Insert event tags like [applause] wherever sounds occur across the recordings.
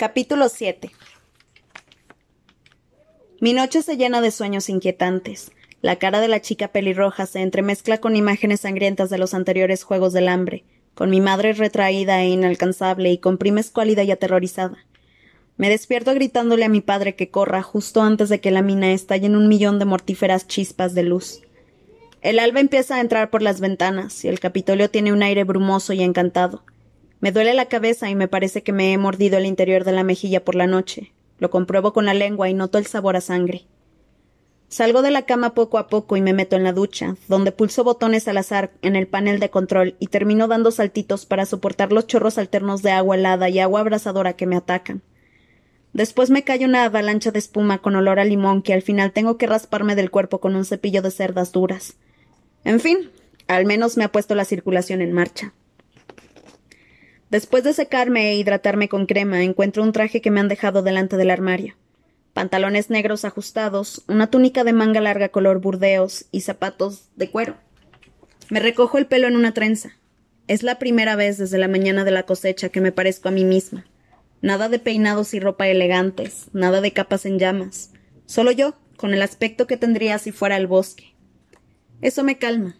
Capítulo 7 Mi noche se llena de sueños inquietantes. La cara de la chica pelirroja se entremezcla con imágenes sangrientas de los anteriores Juegos del Hambre, con mi madre retraída e inalcanzable y con prima escuálida y aterrorizada. Me despierto gritándole a mi padre que corra justo antes de que la mina estalle en un millón de mortíferas chispas de luz. El alba empieza a entrar por las ventanas y el Capitolio tiene un aire brumoso y encantado. Me duele la cabeza y me parece que me he mordido el interior de la mejilla por la noche. Lo compruebo con la lengua y noto el sabor a sangre. Salgo de la cama poco a poco y me meto en la ducha, donde pulso botones al azar en el panel de control y termino dando saltitos para soportar los chorros alternos de agua helada y agua abrasadora que me atacan. Después me cae una avalancha de espuma con olor a limón que al final tengo que rasparme del cuerpo con un cepillo de cerdas duras. En fin, al menos me ha puesto la circulación en marcha. Después de secarme e hidratarme con crema, encuentro un traje que me han dejado delante del armario. Pantalones negros ajustados, una túnica de manga larga color burdeos y zapatos de cuero. Me recojo el pelo en una trenza. Es la primera vez desde la mañana de la cosecha que me parezco a mí misma. Nada de peinados y ropa elegantes, nada de capas en llamas. Solo yo, con el aspecto que tendría si fuera el bosque. Eso me calma.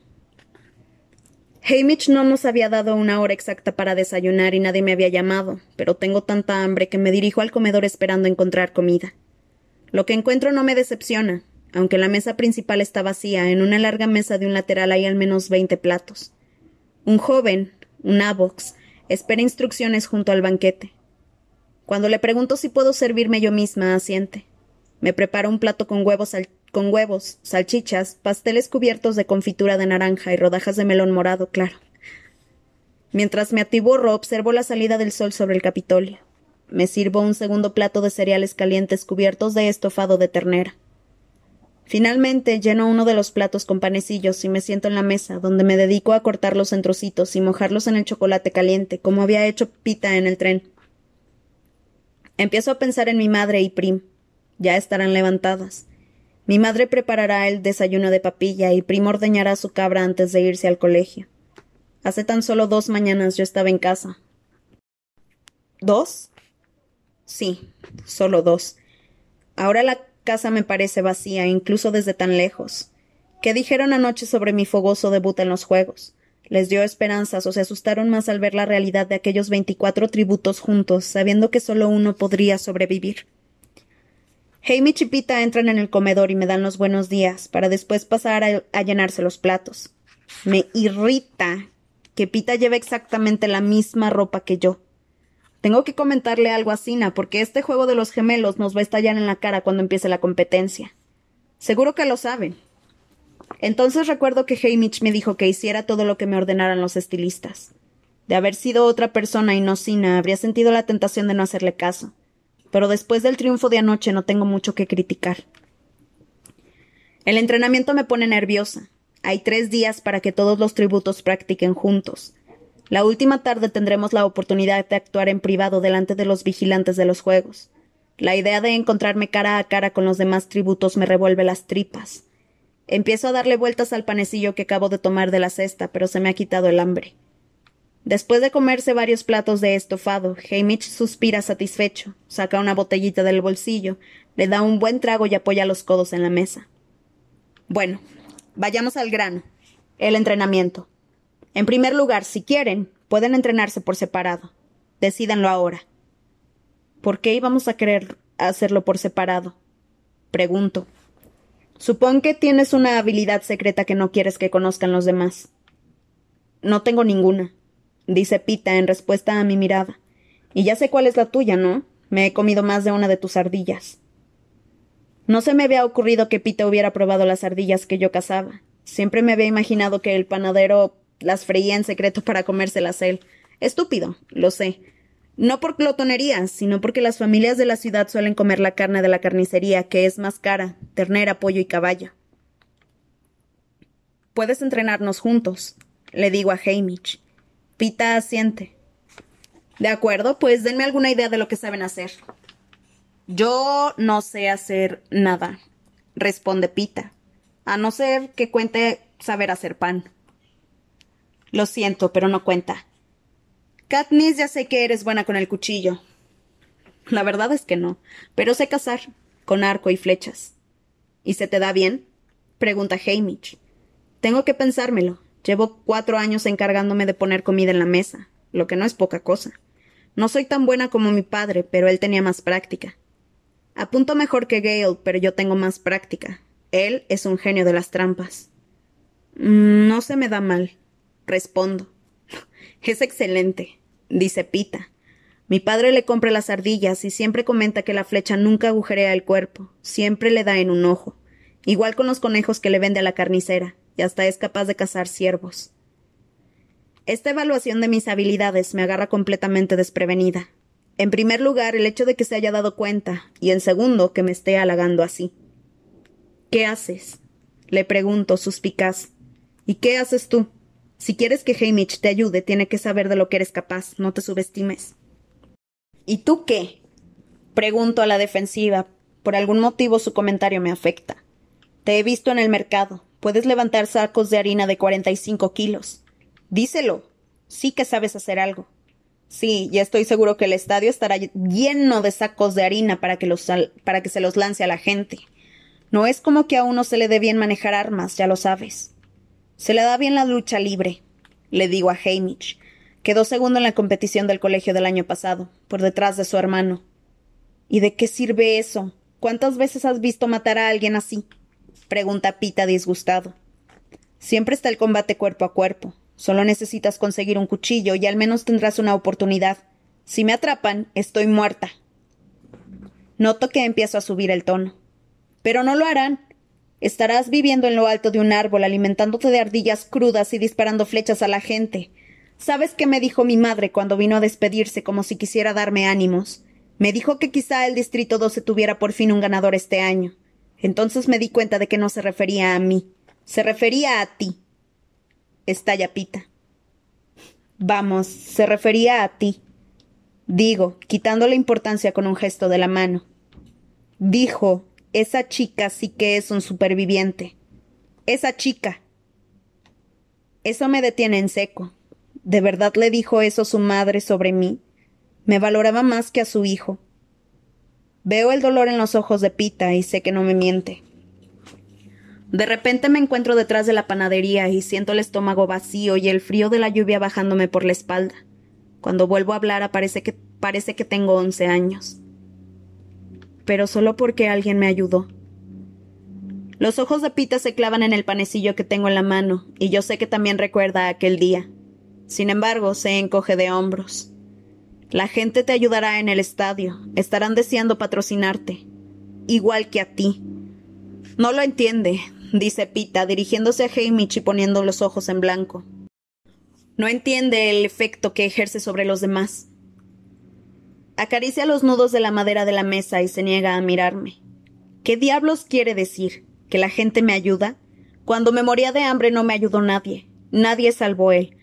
Hamish no nos había dado una hora exacta para desayunar y nadie me había llamado, pero tengo tanta hambre que me dirijo al comedor esperando encontrar comida. Lo que encuentro no me decepciona, aunque la mesa principal está vacía, en una larga mesa de un lateral hay al menos veinte platos. Un joven, un avox, espera instrucciones junto al banquete. Cuando le pregunto si puedo servirme yo misma, asiente. Me prepara un plato con huevos, con huevos, salchichas, pasteles cubiertos de confitura de naranja y rodajas de melón morado claro. Mientras me atiborro, observo la salida del sol sobre el Capitolio. Me sirvo un segundo plato de cereales calientes cubiertos de estofado de ternera. Finalmente lleno uno de los platos con panecillos y me siento en la mesa, donde me dedico a cortarlos en trocitos y mojarlos en el chocolate caliente, como había hecho Pita en el tren. Empiezo a pensar en mi madre y Prim. Ya estarán levantadas. Mi madre preparará el desayuno de papilla y Primo ordeñará su cabra antes de irse al colegio. Hace tan solo dos mañanas yo estaba en casa. ¿Dos? Sí, solo dos. Ahora la casa me parece vacía, incluso desde tan lejos. ¿Qué dijeron anoche sobre mi fogoso debut en los juegos? ¿Les dio esperanzas o se asustaron más al ver la realidad de aquellos veinticuatro tributos juntos, sabiendo que solo uno podría sobrevivir? Hamish y Pita entran en el comedor y me dan los buenos días, para después pasar a, llenarse los platos. Me irrita que Pita lleve exactamente la misma ropa que yo. Tengo que comentarle algo a Sina, porque este juego de los gemelos nos va a estallar en la cara cuando empiece la competencia. Seguro que lo saben. Entonces recuerdo que Hamish me dijo que hiciera todo lo que me ordenaran los estilistas. De haber sido otra persona y no Sina, habría sentido la tentación de no hacerle caso pero después del triunfo de anoche no tengo mucho que criticar. El entrenamiento me pone nerviosa. Hay tres días para que todos los tributos practiquen juntos. La última tarde tendremos la oportunidad de actuar en privado delante de los vigilantes de los juegos. La idea de encontrarme cara a cara con los demás tributos me revuelve las tripas. Empiezo a darle vueltas al panecillo que acabo de tomar de la cesta, pero se me ha quitado el hambre. Después de comerse varios platos de estofado, Hamish suspira satisfecho, saca una botellita del bolsillo, le da un buen trago y apoya los codos en la mesa. Bueno, vayamos al grano. El entrenamiento. En primer lugar, si quieren, pueden entrenarse por separado. Decídanlo ahora. ¿Por qué íbamos a querer hacerlo por separado? Pregunto. Supón que tienes una habilidad secreta que no quieres que conozcan los demás. No tengo ninguna dice Pita en respuesta a mi mirada. Y ya sé cuál es la tuya, ¿no? Me he comido más de una de tus ardillas. No se me había ocurrido que Pita hubiera probado las ardillas que yo cazaba. Siempre me había imaginado que el panadero las freía en secreto para comérselas él. Estúpido, lo sé. No por glotonería, sino porque las familias de la ciudad suelen comer la carne de la carnicería, que es más cara, ternera, pollo y caballo. Puedes entrenarnos juntos, le digo a Hamish. Pita asiente. De acuerdo, pues denme alguna idea de lo que saben hacer. Yo no sé hacer nada, responde Pita, a no ser que cuente saber hacer pan. Lo siento, pero no cuenta. Katniss ya sé que eres buena con el cuchillo. La verdad es que no, pero sé cazar, con arco y flechas. ¿Y se te da bien? pregunta Hamish. Tengo que pensármelo. Llevo cuatro años encargándome de poner comida en la mesa, lo que no es poca cosa. No soy tan buena como mi padre, pero él tenía más práctica. Apunto mejor que Gale, pero yo tengo más práctica. Él es un genio de las trampas. Mm, no se me da mal, respondo. [laughs] Es excelente, dice Pita. Mi padre le compra las ardillas y siempre comenta que la flecha nunca agujerea el cuerpo, siempre le da en un ojo, igual con los conejos que le vende a la carnicera, y hasta es capaz de cazar ciervos. Esta evaluación de mis habilidades me agarra completamente desprevenida. En primer lugar, el hecho de que se haya dado cuenta, y en segundo, que me esté halagando así. ¿Qué haces? le pregunto, suspicaz. ¿Y qué haces tú? Si quieres que Hamish te ayude, tiene que saber de lo que eres capaz, no te subestimes. ¿Y tú qué? Pregunto a la defensiva. Por algún motivo su comentario me afecta. Te he visto en el mercado. Puedes levantar sacos de harina de cuarenta y cinco kilos. Díselo. Sí que sabes hacer algo. Sí, ya estoy seguro que el estadio estará lleno de sacos de harina para que, los para que se los lance a la gente. No es como que a uno se le dé bien manejar armas, ya lo sabes. Se le da bien la lucha libre, le digo a Hamish. Quedó segundo en la competición del colegio del año pasado, por detrás de su hermano. ¿Y de qué sirve eso? ¿Cuántas veces has visto matar a alguien así? Pregunta Pita disgustado. Siempre está el combate cuerpo a cuerpo. Solo necesitas conseguir un cuchillo y al menos tendrás una oportunidad. Si me atrapan, estoy muerta. Noto que empiezo a subir el tono. Pero no lo harán. Estarás viviendo en lo alto de un árbol, alimentándote de ardillas crudas y disparando flechas a la gente. ¿Sabes qué me dijo mi madre cuando vino a despedirse como si quisiera darme ánimos? Me dijo que quizá el Distrito 12 tuviera por fin un ganador este año. Entonces me di cuenta de que no se refería a mí. Se refería a ti. Estalla Pita. Vamos, se refería a ti. Digo, quitando la importancia con un gesto de la mano. Dijo, esa chica sí que es un superviviente. Esa chica. Eso me detiene en seco. ¿De verdad le dijo eso su madre sobre mí? Me valoraba más que a su hijo. Veo el dolor en los ojos de Pita y sé que no me miente. De repente me encuentro detrás de la panadería y siento el estómago vacío y el frío de la lluvia bajándome por la espalda. Cuando vuelvo a hablar parece que, parece que tengo once años. Pero solo porque alguien me ayudó. Los ojos de Pita se clavan en el panecillo que tengo en la mano, y yo sé que también recuerda aquel día. Sin embargo, se encoge de hombros. La gente te ayudará en el estadio. Estarán deseando patrocinarte. Igual que a ti. No lo entiende, dice Pita, dirigiéndose a Hamish y poniendo los ojos en blanco. No entiende el efecto que ejerce sobre los demás. Acaricia los nudos de la madera de la mesa y se niega a mirarme. ¿Qué diablos quiere decir? ¿Que la gente me ayuda? Cuando me moría de hambre no me ayudó nadie. Nadie salvó él.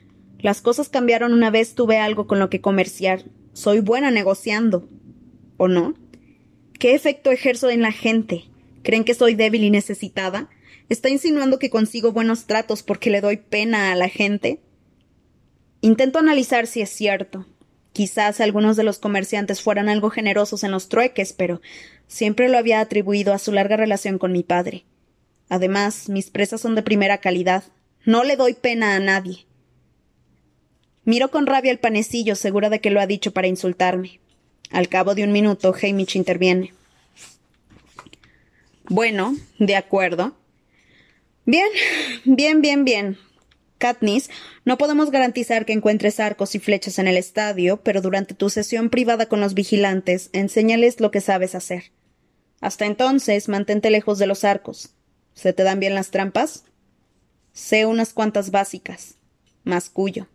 Las cosas cambiaron una vez tuve algo con lo que comerciar. Soy buena negociando. ¿O no? ¿Qué efecto ejerzo en la gente? ¿Creen que soy débil y necesitada? ¿Está insinuando que consigo buenos tratos porque le doy pena a la gente? Intento analizar si es cierto. Quizás algunos de los comerciantes fueran algo generosos en los trueques, pero siempre lo había atribuido a su larga relación con mi padre. Además, mis presas son de primera calidad. No le doy pena a nadie. Miro con rabia el panecillo, segura de que lo ha dicho para insultarme. Al cabo de un minuto, Hamish interviene. Bueno, de acuerdo. Bien, bien, bien, bien. Katniss, no podemos garantizar que encuentres arcos y flechas en el estadio, pero durante tu sesión privada con los vigilantes, enséñales lo que sabes hacer. Hasta entonces, mantente lejos de los arcos. ¿Se te dan bien las trampas? Sé unas cuantas básicas. Mascullo.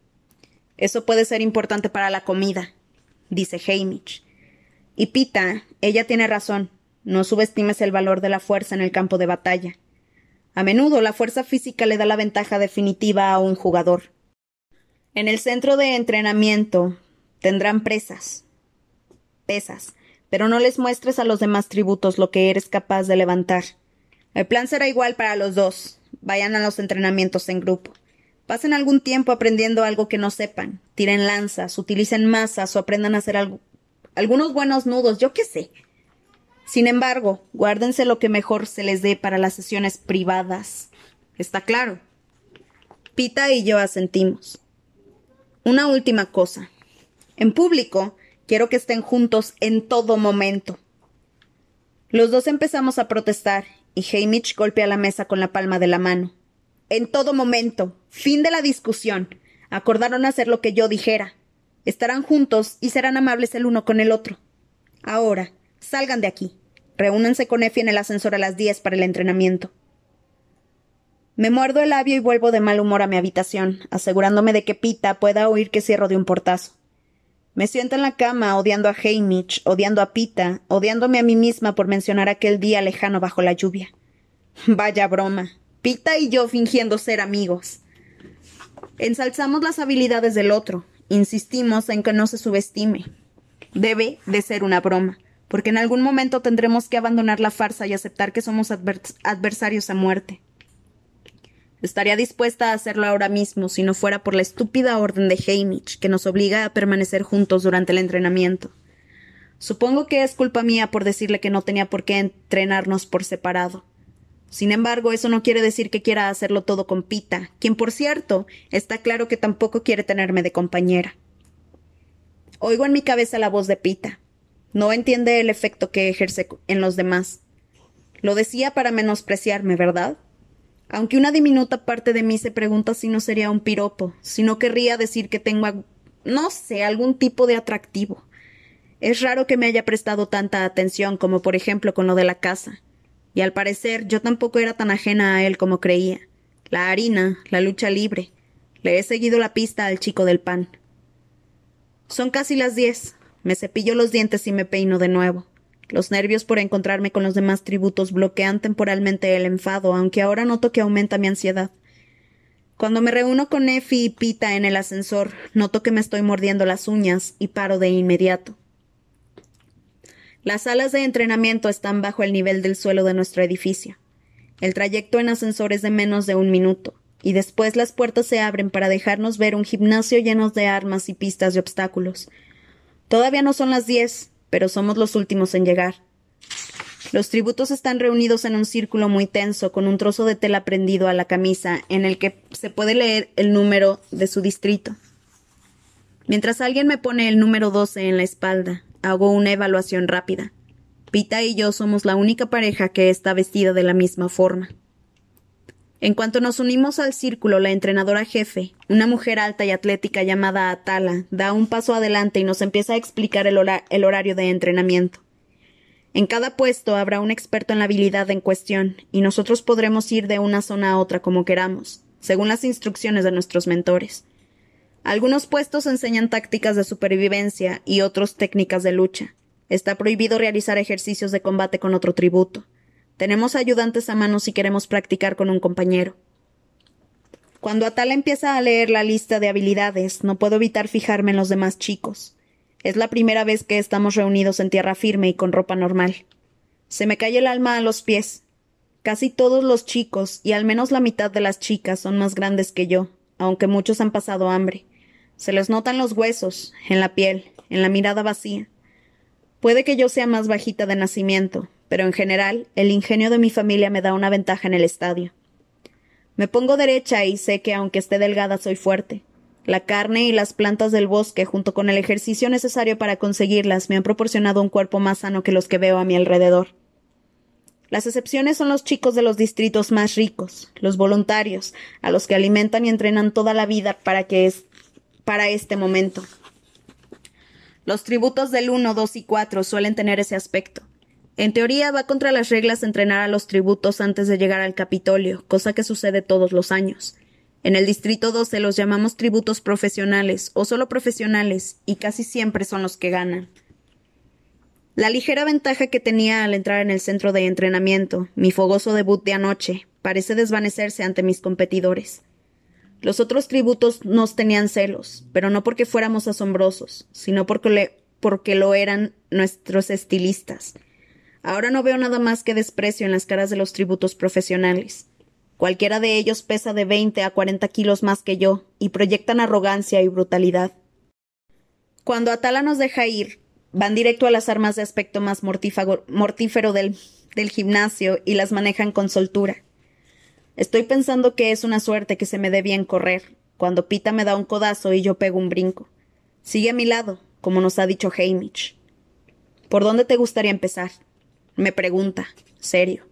Eso puede ser importante para la comida, dice Hamish. Y Pita, ella tiene razón. No subestimes el valor de la fuerza en el campo de batalla. A menudo la fuerza física le da la ventaja definitiva a un jugador. En el centro de entrenamiento tendrán presas, pesas, pero no les muestres a los demás tributos lo que eres capaz de levantar. El plan será igual para los dos. Vayan a los entrenamientos en grupo. Pasen algún tiempo aprendiendo algo que no sepan. Tiren lanzas, utilicen masas o aprendan a hacer algunos buenos nudos, yo qué sé. Sin embargo, guárdense lo que mejor se les dé para las sesiones privadas. Está claro. Pita y yo asentimos. Una última cosa. En público, quiero que estén juntos en todo momento. Los dos empezamos a protestar y Hamish golpea la mesa con la palma de la mano. En todo momento. Fin de la discusión. Acordaron hacer lo que yo dijera. Estarán juntos y serán amables el uno con el otro. Ahora, salgan de aquí. Reúnanse con Effie en el ascensor a las diez para el entrenamiento. Me muerdo el labio y vuelvo de mal humor a mi habitación, asegurándome de que Pita pueda oír que cierro de un portazo. Me siento en la cama odiando a Hamish, odiando a Pita, odiándome a mí misma por mencionar aquel día lejano bajo la lluvia. Vaya broma. Pita y yo fingiendo ser amigos. Ensalzamos las habilidades del otro, insistimos en que no se subestime. Debe de ser una broma, porque en algún momento tendremos que abandonar la farsa y aceptar que somos adversarios a muerte. Estaría dispuesta a hacerlo ahora mismo si no fuera por la estúpida orden de Hamish que nos obliga a permanecer juntos durante el entrenamiento. Supongo que es culpa mía por decirle que no tenía por qué entrenarnos por separado. Sin embargo, eso no quiere decir que quiera hacerlo todo con Pita, quien, por cierto, está claro que tampoco quiere tenerme de compañera. Oigo en mi cabeza la voz de Pita. No entiende el efecto que ejerce en los demás. Lo decía para menospreciarme, ¿verdad? Aunque una diminuta parte de mí se pregunta si no sería un piropo, si no querría decir que tengo, no sé, algún tipo de atractivo. Es raro que me haya prestado tanta atención como por ejemplo con lo de la casa. Y al parecer yo tampoco era tan ajena a él como creía. La harina, la lucha libre. Le he seguido la pista al chico del pan. Son casi las diez. Me cepillo los dientes y me peino de nuevo. Los nervios por encontrarme con los demás tributos bloquean temporalmente el enfado, aunque ahora noto que aumenta mi ansiedad. Cuando me reúno con Effie y Pita en el ascensor, noto que me estoy mordiendo las uñas y paro de inmediato. Las salas de entrenamiento están bajo el nivel del suelo de nuestro edificio. El trayecto en ascensor es de menos de un minuto, y después las puertas se abren para dejarnos ver un gimnasio lleno de armas y pistas de obstáculos. Todavía no son las diez, pero somos los últimos en llegar. Los tributos están reunidos en un círculo muy tenso, con un trozo de tela prendido a la camisa, en el que se puede leer el número de su distrito. Mientras alguien me pone el número 12 en la espalda, hago una evaluación rápida. Pita y yo somos la única pareja que está vestida de la misma forma. En cuanto nos unimos al círculo, la entrenadora jefe, una mujer alta y atlética llamada Atala, da un paso adelante y nos empieza a explicar el, horario de entrenamiento. En cada puesto habrá un experto en la habilidad en cuestión, y nosotros podremos ir de una zona a otra como queramos, según las instrucciones de nuestros mentores. Algunos puestos enseñan tácticas de supervivencia y otros técnicas de lucha. Está prohibido realizar ejercicios de combate con otro tributo. Tenemos ayudantes a mano si queremos practicar con un compañero. Cuando Atala empieza a leer la lista de habilidades, no puedo evitar fijarme en los demás chicos. Es la primera vez que estamos reunidos en tierra firme y con ropa normal. Se me cae el alma a los pies. Casi todos los chicos, y al menos la mitad de las chicas, son más grandes que yo, aunque muchos han pasado hambre. Se les notan los huesos, en la piel, en la mirada vacía. Puede que yo sea más bajita de nacimiento, pero en general el ingenio de mi familia me da una ventaja en el estadio. Me pongo derecha y sé que aunque esté delgada soy fuerte. La carne y las plantas del bosque, junto con el ejercicio necesario para conseguirlas, me han proporcionado un cuerpo más sano que los que veo a mi alrededor. Las excepciones son los chicos de los distritos más ricos, los voluntarios, a los que alimentan y entrenan toda la vida para que para este momento. Los tributos del 1, 2 y 4 suelen tener ese aspecto. En teoría va contra las reglas entrenar a los tributos antes de llegar al Capitolio, cosa que sucede todos los años. En el Distrito 12 los llamamos tributos profesionales o solo profesionales, y casi siempre son los que ganan. La ligera ventaja que tenía al entrar en el centro de entrenamiento, mi fogoso debut de anoche, parece desvanecerse ante mis competidores. Los otros tributos nos tenían celos, pero no porque fuéramos asombrosos, sino porque, porque lo eran nuestros estilistas, Ahora no veo nada más que desprecio en las caras de los tributos profesionales. Cualquiera de ellos pesa de veinte a cuarenta kilos más que yo, y proyectan arrogancia y brutalidad. Cuando Atala nos deja ir, Van directo a las armas de aspecto más mortífero del gimnasio y las manejan con soltura. Estoy pensando que es una suerte que se me dé bien correr, cuando Pita me da un codazo y yo pego un brinco. Sigue a mi lado, como nos ha dicho Hamish. ¿Por dónde te gustaría empezar? Me pregunta, serio.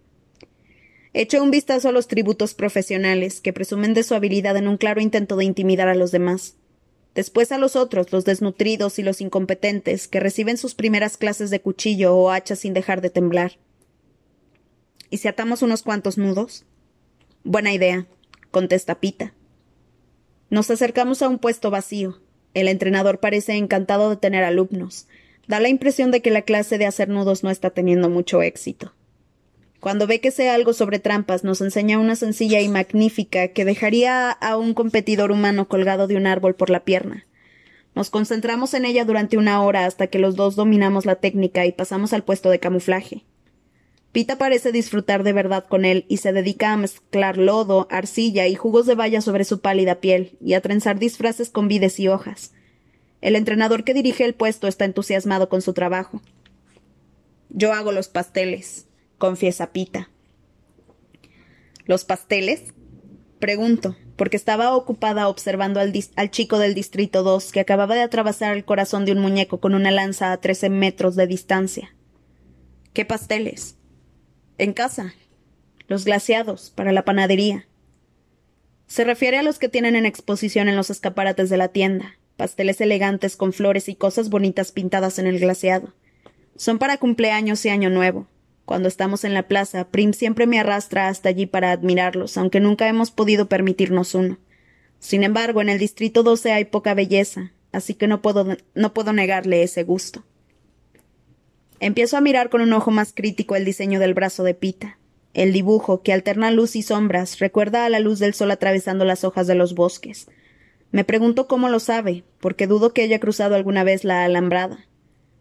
Echo un vistazo a los tributos profesionales, que presumen de su habilidad en un claro intento de intimidar a los demás. Después a los otros, los desnutridos y los incompetentes, que reciben sus primeras clases de cuchillo o hacha sin dejar de temblar. ¿Y si atamos unos cuantos nudos? Buena idea, contesta Pita. Nos acercamos a un puesto vacío. El entrenador parece encantado de tener alumnos. Da la impresión de que la clase de hacer nudos no está teniendo mucho éxito. Cuando ve que sé algo sobre trampas, nos enseña una sencilla y magnífica que dejaría a un competidor humano colgado de un árbol por la pierna. Nos concentramos en ella durante una hora hasta que los dos dominamos la técnica y pasamos al puesto de camuflaje. Pita parece disfrutar de verdad con él y se dedica a mezclar lodo, arcilla y jugos de valla sobre su pálida piel y a trenzar disfraces con vides y hojas. El entrenador que dirige el puesto está entusiasmado con su trabajo. Yo hago los pasteles, confiesa Pita. ¿Los pasteles? Pregunto, porque estaba ocupada observando al, chico del Distrito 2 que acababa de atravesar el corazón de un muñeco con una lanza a trece metros de distancia. ¿Qué pasteles? En casa. Los glaciados, para la panadería. Se refiere a los que tienen en exposición en los escaparates de la tienda, pasteles elegantes con flores y cosas bonitas pintadas en el glaciado. Son para cumpleaños y año nuevo. Cuando estamos en la plaza, Prim siempre me arrastra hasta allí para admirarlos, aunque nunca hemos podido permitirnos uno. Sin embargo, en el Distrito 12 hay poca belleza, así que no puedo, no puedo negarle ese gusto. Empiezo a mirar con un ojo más crítico el diseño del brazo de Pita. El dibujo, que alterna luz y sombras, recuerda a la luz del sol atravesando las hojas de los bosques. Me pregunto cómo lo sabe, porque dudo que haya cruzado alguna vez la alambrada.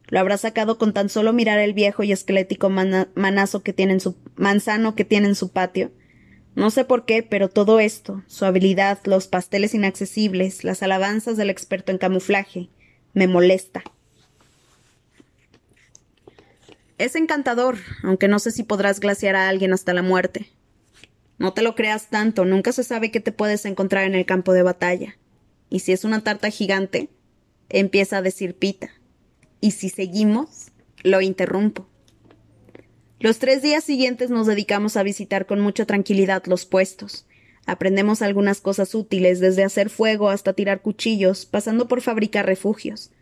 Lo habrá sacado con tan solo mirar el viejo y esquelético manazo manzano que tiene en su patio. No sé por qué, pero todo esto, su habilidad, los pasteles inaccesibles, las alabanzas del experto en camuflaje, me molesta. Es encantador, aunque no sé si podrás glaciar a alguien hasta la muerte. No te lo creas tanto, nunca se sabe qué te puedes encontrar en el campo de batalla. Y si es una tarta gigante, empieza a decir Pita. Y si seguimos, lo interrumpo. Los tres días siguientes nos dedicamos a visitar con mucha tranquilidad los puestos. Aprendemos algunas cosas útiles, desde hacer fuego hasta tirar cuchillos, pasando por fabricar refugios.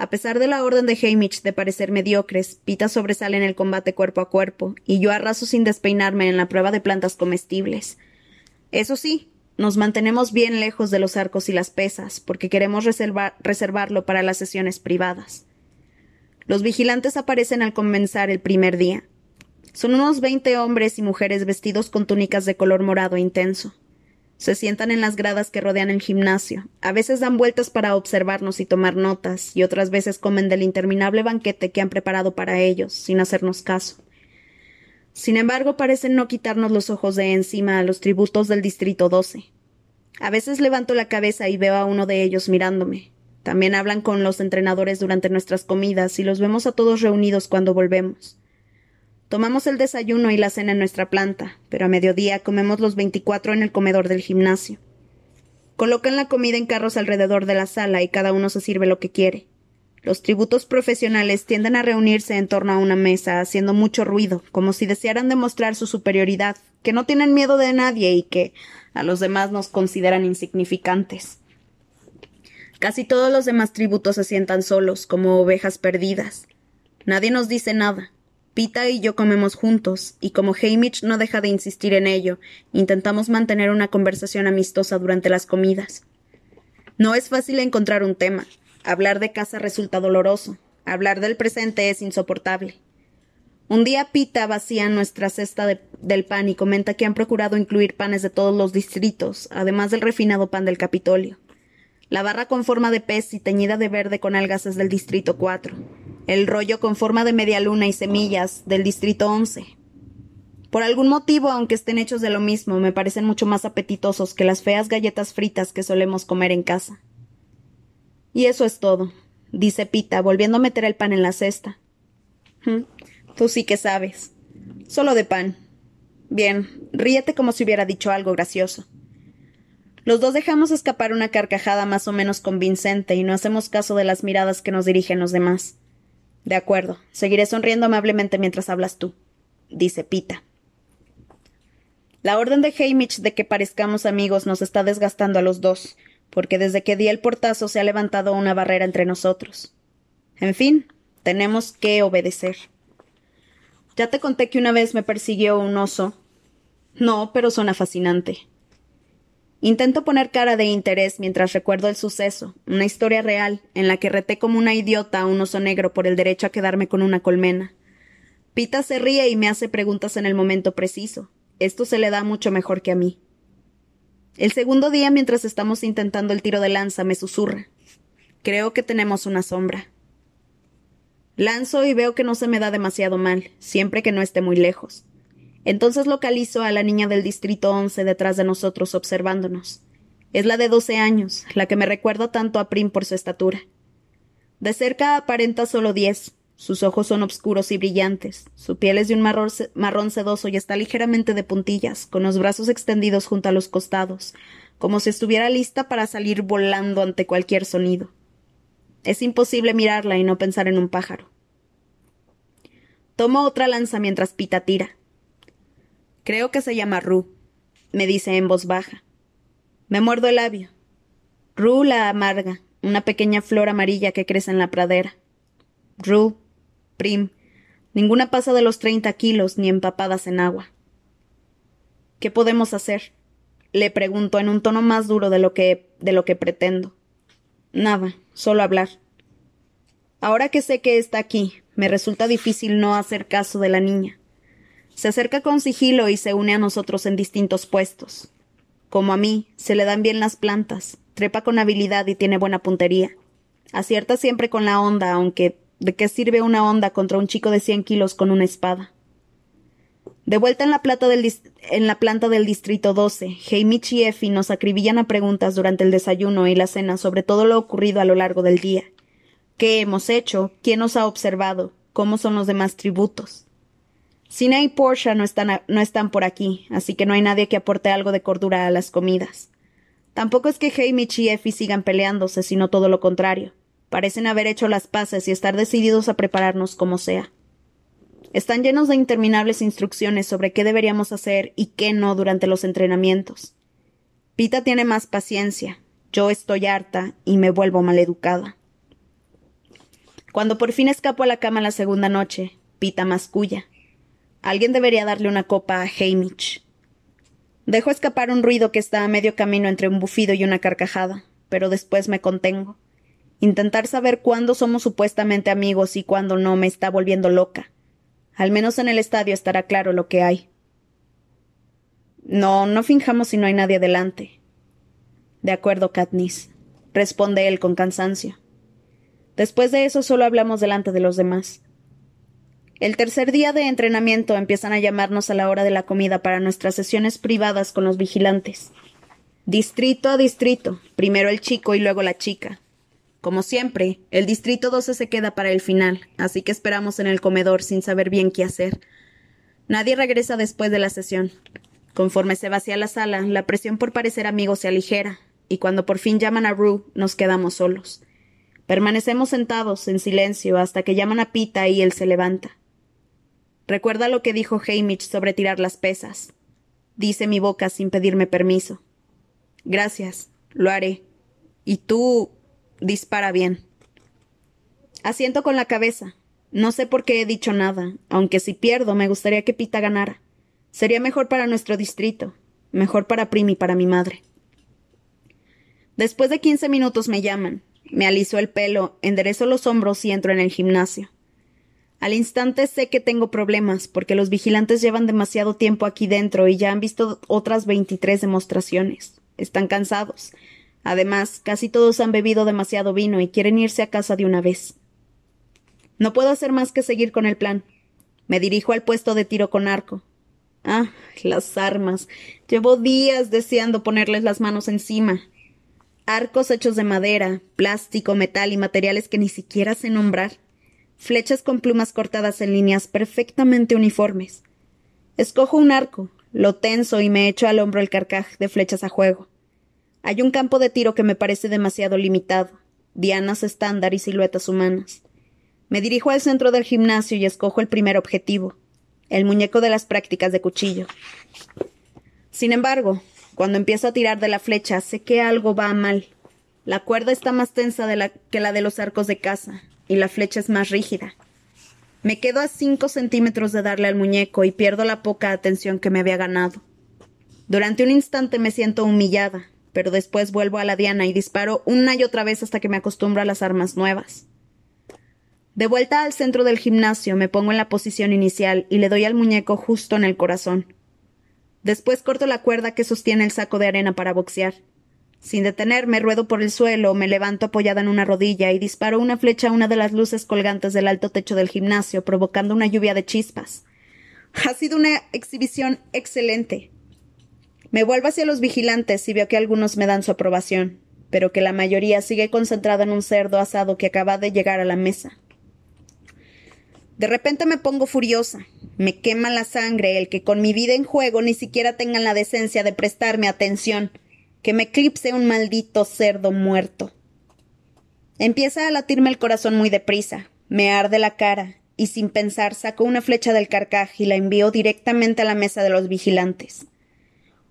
A pesar de la orden de Hamish de parecer mediocres, Pita sobresale en el combate cuerpo a cuerpo, y yo arraso sin despeinarme en la prueba de plantas comestibles. Eso sí, nos mantenemos bien lejos de los arcos y las pesas, porque queremos reservarlo para las sesiones privadas. Los vigilantes aparecen al comenzar el primer día. Son unos veinte hombres y mujeres vestidos con túnicas de color morado intenso. Se sientan en las gradas que rodean el gimnasio. A veces dan vueltas para observarnos y tomar notas, y otras veces comen del interminable banquete que han preparado para ellos, sin hacernos caso. Sin embargo, parecen no quitarnos los ojos de encima a los tributos del Distrito 12. A veces levanto la cabeza y veo a uno de ellos mirándome. También hablan con los entrenadores durante nuestras comidas y los vemos a todos reunidos cuando volvemos. Tomamos el desayuno y la cena en nuestra planta, pero a mediodía comemos los veinticuatro en el comedor del gimnasio. Colocan la comida en carros alrededor de la sala y cada uno se sirve lo que quiere. Los tributos profesionales tienden a reunirse en torno a una mesa, haciendo mucho ruido, como si desearan demostrar su superioridad, que no tienen miedo de nadie y que a los demás nos consideran insignificantes. Casi todos los demás tributos se sientan solos, como ovejas perdidas. Nadie nos dice nada. Pita y yo comemos juntos, y como Hamish no deja de insistir en ello, intentamos mantener una conversación amistosa durante las comidas. No es fácil encontrar un tema. Hablar de casa resulta doloroso. Hablar del presente es insoportable. Un día Pita vacía nuestra cesta del pan y comenta que han procurado incluir panes de todos los distritos, además del refinado pan del Capitolio. La barra con forma de pez y teñida de verde con algas es del distrito 4. El rollo con forma de media luna y semillas del distrito 11. Por algún motivo, aunque estén hechos de lo mismo, me parecen mucho más apetitosos que las feas galletas fritas que solemos comer en casa. Y eso es todo. dice Pita, volviendo a meter el pan en la cesta. Tú sí que sabes. Solo de pan. Bien, ríete como si hubiera dicho algo gracioso. Los dos dejamos escapar una carcajada más o menos convincente y no hacemos caso de las miradas que nos dirigen los demás. De acuerdo, seguiré sonriendo amablemente mientras hablas tú, dice Pita. La orden de Hamish de que parezcamos amigos nos está desgastando a los dos, porque desde que di el portazo se ha levantado una barrera entre nosotros. En fin, tenemos que obedecer. Ya te conté que una vez me persiguió un oso. No, pero suena fascinante. Intento poner cara de interés mientras recuerdo el suceso, una historia real, en la que reté como una idiota a un oso negro por el derecho a quedarme con una colmena. Pita se ríe y me hace preguntas en el momento preciso. Esto se le da mucho mejor que a mí. El segundo día, mientras estamos intentando el tiro de lanza, me susurra. Creo que tenemos una sombra. Lanzo y veo que no se me da demasiado mal, siempre que no esté muy lejos. Entonces localizo a la niña del distrito once detrás de nosotros observándonos. Es la de doce años, la que me recuerda tanto a Prim por su estatura. De cerca aparenta solo diez. Sus ojos son oscuros y brillantes, su piel es de un marrón, marrón sedoso y está ligeramente de puntillas, con los brazos extendidos junto a los costados, como si estuviera lista para salir volando ante cualquier sonido. Es imposible mirarla y no pensar en un pájaro. Tomo otra lanza mientras Pita tira. Creo que se llama Ru, me dice en voz baja. Me muerdo el labio. Ru la amarga, una pequeña flor amarilla que crece en la pradera. Ru, prim, ninguna pasa de los treinta kilos ni empapadas en agua. ¿Qué podemos hacer? Le pregunto en un tono más duro de lo que de lo que pretendo. Nada, solo hablar. Ahora que sé que está aquí, me resulta difícil no hacer caso de la niña. Se acerca con sigilo y se une a nosotros en distintos puestos. Como a mí, se le dan bien las plantas, trepa con habilidad y tiene buena puntería. Acierta siempre con la onda, aunque ¿de qué sirve una onda contra un chico de cien kilos con una espada? De vuelta en la, del en la planta del Distrito 12, Hamish y Effie nos acribillan a preguntas durante el desayuno y la cena sobre todo lo ocurrido a lo largo del día. ¿Qué hemos hecho? ¿Quién nos ha observado? ¿Cómo son los demás tributos? Sina y Portia no están, no están por aquí, así que no hay nadie que aporte algo de cordura a las comidas. Tampoco es que Hamish y Effie sigan peleándose, sino todo lo contrario. Parecen haber hecho las paces y estar decididos a prepararnos como sea. Están llenos de interminables instrucciones sobre qué deberíamos hacer y qué no durante los entrenamientos. Pita tiene más paciencia, yo estoy harta y me vuelvo maleducada. Cuando por fin escapo a la cama la segunda noche, Pita masculla. Alguien debería darle una copa a Hamish. Dejo escapar un ruido que está a medio camino entre un bufido y una carcajada, pero después me contengo. Intentar saber cuándo somos supuestamente amigos y cuándo no me está volviendo loca. Al menos en el estadio estará claro lo que hay. No, no finjamos si no hay nadie delante. De acuerdo, Katniss, responde él con cansancio. Después de eso solo hablamos delante de los demás. El tercer día de entrenamiento empiezan a llamarnos a la hora de la comida para nuestras sesiones privadas con los vigilantes. Distrito a distrito, primero el chico y luego la chica. Como siempre, el distrito 12 se queda para el final, así que esperamos en el comedor sin saber bien qué hacer. Nadie regresa después de la sesión. Conforme se vacía la sala, la presión por parecer amigos se aligera, y cuando por fin llaman a Rue, nos quedamos solos. Permanecemos sentados, en silencio, hasta que llaman a Pita y él se levanta. Recuerda lo que dijo Hamish sobre tirar las pesas. Dice mi boca sin pedirme permiso. Gracias, lo haré. Y tú dispara bien. Asiento con la cabeza. No sé por qué he dicho nada, aunque si pierdo me gustaría que Pita ganara. Sería mejor para nuestro distrito, mejor para Primi y para mi madre. Después de quince minutos me llaman. Me aliso el pelo, enderezo los hombros y entro en el gimnasio. Al instante sé que tengo problemas, porque los vigilantes llevan demasiado tiempo aquí dentro y ya han visto otras veintitrés demostraciones. Están cansados. Además, casi todos han bebido demasiado vino y quieren irse a casa de una vez. No puedo hacer más que seguir con el plan. Me dirijo al puesto de tiro con arco. Ah, las armas. Llevo días deseando ponerles las manos encima. arcos hechos de madera, plástico, metal y materiales que ni siquiera sé nombrar, flechas con plumas cortadas en líneas perfectamente uniformes. Escojo un arco, lo tenso y me echo al hombro el carcaj de flechas a juego. Hay un campo de tiro que me parece demasiado limitado, dianas estándar y siluetas humanas. Me dirijo al centro del gimnasio y escojo el primer objetivo, el muñeco de las prácticas de cuchillo. Sin embargo, cuando empiezo a tirar de la flecha, sé que algo va mal. La cuerda está más tensa que la de los arcos de caza, y la flecha es más rígida. Me quedo a cinco centímetros de darle al muñeco y pierdo la poca atención que me había ganado. Durante un instante me siento humillada, pero después vuelvo a la diana y disparo una y otra vez hasta que me acostumbro a las armas nuevas. De vuelta al centro del gimnasio me pongo en la posición inicial y le doy al muñeco justo en el corazón. Después corto la cuerda que sostiene el saco de arena para boxear. Sin detenerme, ruedo por el suelo, me levanto apoyada en una rodilla y disparo una flecha a una de las luces colgantes del alto techo del gimnasio, provocando una lluvia de chispas. Ha sido una exhibición excelente. Me vuelvo hacia los vigilantes y veo que algunos me dan su aprobación, pero que la mayoría sigue concentrada en un cerdo asado que acaba de llegar a la mesa. De repente me pongo furiosa. Me quema la sangre el que con mi vida en juego ni siquiera tengan la decencia de prestarme atención. Que me eclipse un maldito cerdo muerto. Empieza a latirme el corazón muy deprisa. Me arde la cara, y sin pensar saco una flecha del carcaj y la envío directamente a la mesa de los vigilantes.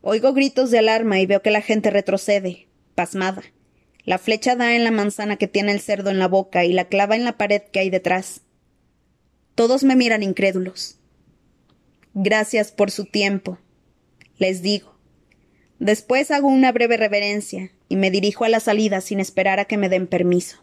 Oigo gritos de alarma y veo que la gente retrocede, pasmada. La flecha da en la manzana que tiene el cerdo en la boca y la clava en la pared que hay detrás. Todos me miran incrédulos. Gracias por su tiempo, les digo. Después hago una breve reverencia y me dirijo a la salida sin esperar a que me den permiso.